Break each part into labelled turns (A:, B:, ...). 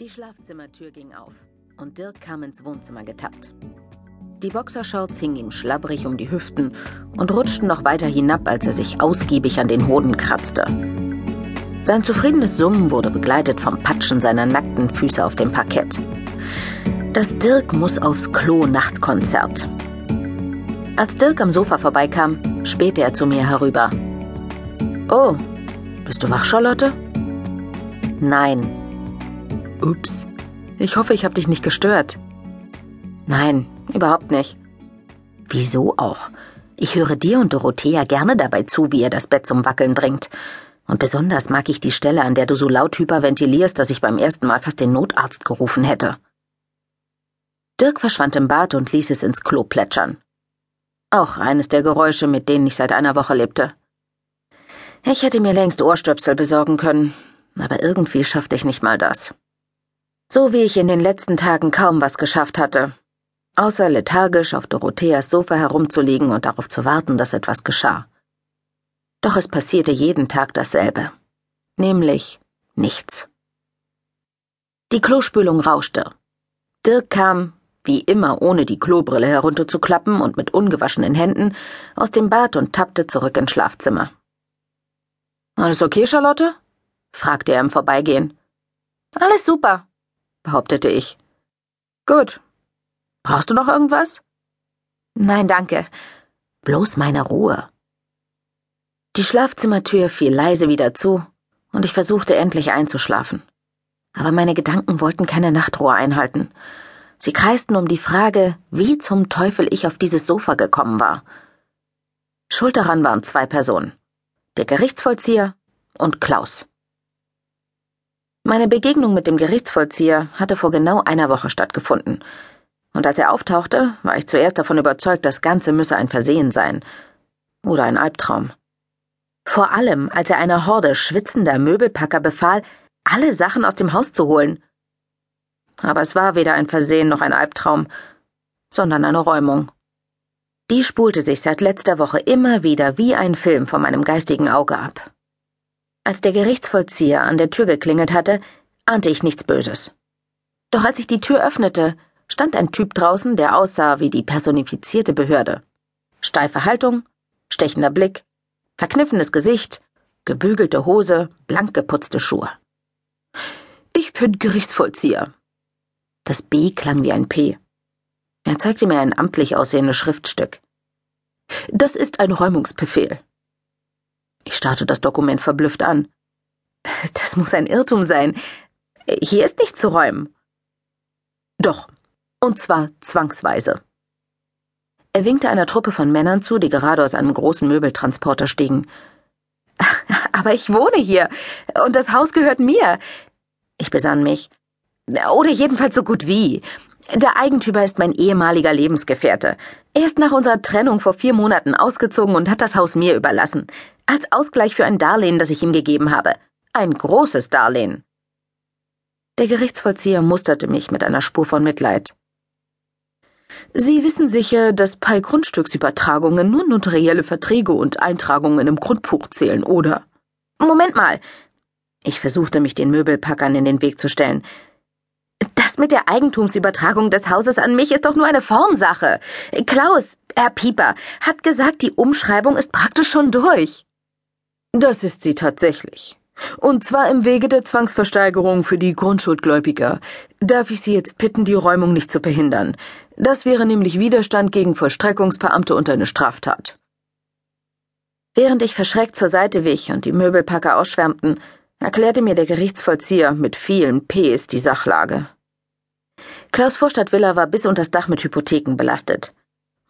A: Die Schlafzimmertür ging auf und Dirk kam ins Wohnzimmer getappt. Die Boxershorts hingen ihm schlabbrig um die Hüften und rutschten noch weiter hinab, als er sich ausgiebig an den Hoden kratzte. Sein zufriedenes Summen wurde begleitet vom Patschen seiner nackten Füße auf dem Parkett. Das Dirk muss aufs Klo Nachtkonzert. Als Dirk am Sofa vorbeikam, spähte er zu mir herüber. Oh, bist du wach, Charlotte? Nein. Ups. Ich hoffe, ich habe dich nicht gestört. Nein, überhaupt nicht. Wieso auch? Ich höre dir und Dorothea gerne dabei zu, wie ihr das Bett zum Wackeln bringt. Und besonders mag ich die Stelle, an der du so laut hyperventilierst, dass ich beim ersten Mal fast den Notarzt gerufen hätte. Dirk verschwand im Bad und ließ es ins Klo plätschern. Auch eines der Geräusche, mit denen ich seit einer Woche lebte. Ich hätte mir längst Ohrstöpsel besorgen können, aber irgendwie schaffte ich nicht mal das. So wie ich in den letzten Tagen kaum was geschafft hatte, außer lethargisch auf Dorotheas Sofa herumzuliegen und darauf zu warten, dass etwas geschah. Doch es passierte jeden Tag dasselbe, nämlich nichts. Die Klospülung rauschte. Dirk kam, wie immer ohne die Klobrille herunterzuklappen und mit ungewaschenen Händen, aus dem Bad und tappte zurück ins Schlafzimmer. Alles okay, Charlotte? fragte er im Vorbeigehen. Alles super, behauptete ich. Gut. Brauchst du noch irgendwas? Nein, danke. Bloß meine Ruhe. Die Schlafzimmertür fiel leise wieder zu, und ich versuchte endlich einzuschlafen. Aber meine Gedanken wollten keine Nachtruhe einhalten. Sie kreisten um die Frage, wie zum Teufel ich auf dieses Sofa gekommen war. Schuld daran waren zwei Personen. Der Gerichtsvollzieher und Klaus. Meine Begegnung mit dem Gerichtsvollzieher hatte vor genau einer Woche stattgefunden. Und als er auftauchte, war ich zuerst davon überzeugt, das Ganze müsse ein Versehen sein. Oder ein Albtraum. Vor allem, als er einer Horde schwitzender Möbelpacker befahl, alle Sachen aus dem Haus zu holen. Aber es war weder ein Versehen noch ein Albtraum, sondern eine Räumung. Die spulte sich seit letzter Woche immer wieder wie ein Film vor meinem geistigen Auge ab. Als der Gerichtsvollzieher an der Tür geklingelt hatte, ahnte ich nichts Böses. Doch als ich die Tür öffnete, stand ein Typ draußen, der aussah wie die personifizierte Behörde. Steife Haltung, stechender Blick, verkniffenes Gesicht, gebügelte Hose, blank geputzte Schuhe. Ich bin Gerichtsvollzieher. Das B klang wie ein P. Er zeigte mir ein amtlich aussehendes Schriftstück. Das ist ein Räumungsbefehl. Ich starrte das Dokument verblüfft an. Das muss ein Irrtum sein. Hier ist nichts zu räumen. Doch, und zwar zwangsweise. Er winkte einer Truppe von Männern zu, die gerade aus einem großen Möbeltransporter stiegen. Aber ich wohne hier, und das Haus gehört mir. Ich besann mich. Oder jedenfalls so gut wie. Der Eigentümer ist mein ehemaliger Lebensgefährte. Er ist nach unserer Trennung vor vier Monaten ausgezogen und hat das Haus mir überlassen. Als Ausgleich für ein Darlehen, das ich ihm gegeben habe. Ein großes Darlehen. Der Gerichtsvollzieher musterte mich mit einer Spur von Mitleid. Sie wissen sicher, dass bei Grundstücksübertragungen nur notarielle Verträge und Eintragungen im Grundbuch zählen, oder? Moment mal. Ich versuchte mich den Möbelpackern in den Weg zu stellen. Das mit der Eigentumsübertragung des Hauses an mich ist doch nur eine Formsache. Klaus, Herr Pieper, hat gesagt, die Umschreibung ist praktisch schon durch. Das ist sie tatsächlich. Und zwar im Wege der Zwangsversteigerung für die Grundschuldgläubiger. Darf ich Sie jetzt bitten, die Räumung nicht zu behindern? Das wäre nämlich Widerstand gegen Vollstreckungsbeamte und eine Straftat. Während ich verschreckt zur Seite wich und die Möbelpacker ausschwärmten, erklärte mir der Gerichtsvollzieher mit vielen Ps die Sachlage. Klaus Vorstadtvilla war bis unter das Dach mit Hypotheken belastet.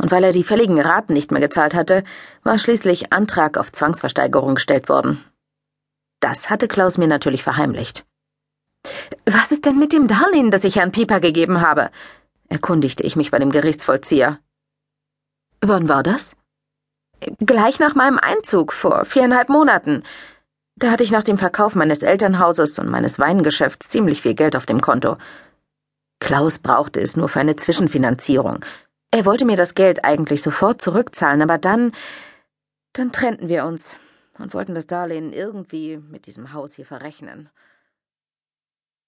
A: Und weil er die fälligen Raten nicht mehr gezahlt hatte, war schließlich Antrag auf Zwangsversteigerung gestellt worden. Das hatte Klaus mir natürlich verheimlicht. Was ist denn mit dem Darlehen, das ich Herrn Pieper gegeben habe? erkundigte ich mich bei dem Gerichtsvollzieher. Wann war das? Gleich nach meinem Einzug, vor viereinhalb Monaten. Da hatte ich nach dem Verkauf meines Elternhauses und meines Weingeschäfts ziemlich viel Geld auf dem Konto. Klaus brauchte es nur für eine Zwischenfinanzierung. Er wollte mir das Geld eigentlich sofort zurückzahlen, aber dann. dann trennten wir uns und wollten das Darlehen irgendwie mit diesem Haus hier verrechnen.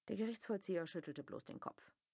A: Der Gerichtsvollzieher schüttelte bloß den Kopf.